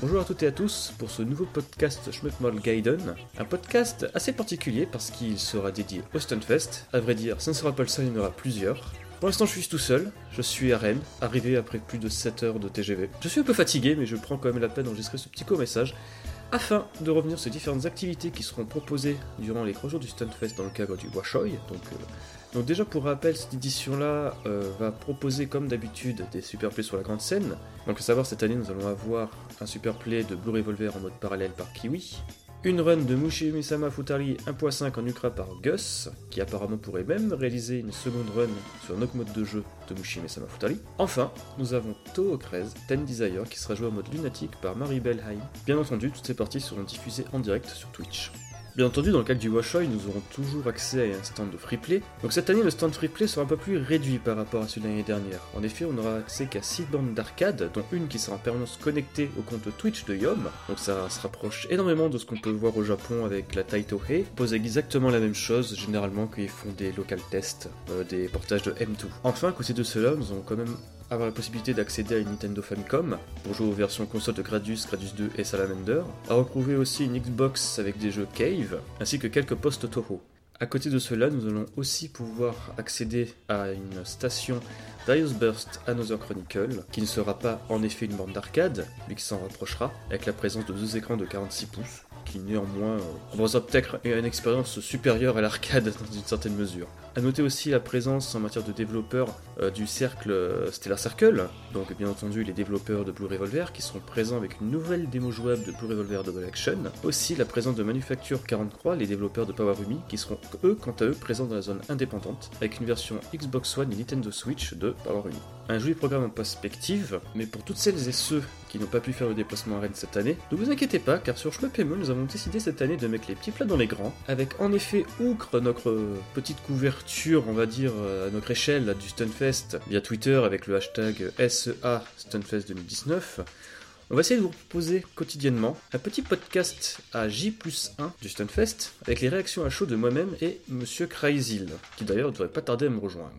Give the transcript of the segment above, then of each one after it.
Bonjour à toutes et à tous pour ce nouveau podcast Schmuckmall Gaiden, un podcast assez particulier parce qu'il sera dédié au Stunfest. À vrai dire, ce ne sera pas le seul, il y en aura plusieurs. Pour l'instant, je suis tout seul, je suis à Rennes, arrivé après plus de 7 heures de TGV. Je suis un peu fatigué, mais je prends quand même la peine d'enregistrer ce petit court message afin de revenir sur différentes activités qui seront proposées durant les 3 jours du Stuntfest dans le cadre du Washoy. Donc, euh, donc déjà pour rappel, cette édition-là euh, va proposer comme d'habitude des super plays sur la grande scène. Donc à savoir, cette année nous allons avoir un super play de Blue Revolver en mode parallèle par Kiwi, une run de Mushi Misama Futari 1.5 en Ukra par Gus, qui apparemment pourrait même réaliser une seconde run sur un autre mode de jeu de Mushi Misama Futari. Enfin, nous avons Toho 13 Ten Desire qui sera joué en mode lunatique par Marie Belheim. Bien entendu, toutes ces parties seront diffusées en direct sur Twitch. Bien entendu, dans le cadre du Washoy, nous aurons toujours accès à un stand de freeplay. Donc cette année, le stand freeplay sera un peu plus réduit par rapport à celui de l'année dernière. En effet, on n'aura accès qu'à 6 bandes d'arcade, dont une qui sera en permanence connectée au compte Twitch de Yom. Donc ça se rapproche énormément de ce qu'on peut voir au Japon avec la Taito Hei. Pose exactement la même chose, généralement, qu'ils font des local tests, euh, des portages de M2. Enfin, à côté de cela, nous avons quand même avoir la possibilité d'accéder à une Nintendo Famicom pour jouer aux versions console de Gradius, Gradius 2 et Salamander, à retrouver aussi une Xbox avec des jeux Cave, ainsi que quelques postes Toho. À côté de cela, nous allons aussi pouvoir accéder à une station Darius Burst Another Chronicle, qui ne sera pas en effet une bande d'arcade, mais qui s'en rapprochera, avec la présence de deux écrans de 46 pouces, qui néanmoins euh, peut-être une expérience supérieure à l'arcade dans une certaine mesure. A noter aussi la présence en matière de développeurs euh, du cercle euh, Stellar Circle, donc bien entendu les développeurs de Blue Revolver qui seront présents avec une nouvelle démo jouable de Blue Revolver Double Action. Aussi la présence de Manufacture 43, les développeurs de Powerumi, qui seront eux quant à eux présents dans la zone indépendante avec une version Xbox One et Nintendo Switch de Powerumi. Un joli programme en perspective, mais pour toutes celles et ceux qui n'ont pas pu faire le déplacement à Rennes cette année, ne vous inquiétez pas car sur Schmuppemo nous avons décidé cette année de mettre les petits plats dans les grands, avec en effet outre notre petite couverture, on va dire, à notre échelle du Stunfest via Twitter avec le hashtag SEA Stunfest 2019. On va essayer de vous proposer quotidiennement un petit podcast à J plus 1 du Stunfest avec les réactions à chaud de moi-même et Monsieur Crazyl, qui d'ailleurs ne devrait pas tarder à me rejoindre.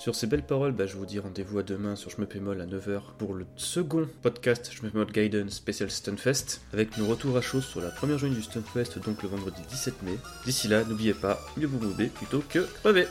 Sur ces belles paroles, bah, je vous dis rendez-vous à demain sur Schmeppemol à 9h pour le second podcast Schmeppemol Guidance Special Stunfest, avec nos retours à chaud sur la première journée du Stunfest, donc le vendredi 17 mai. D'ici là, n'oubliez pas, mieux vous mouver plutôt que crever.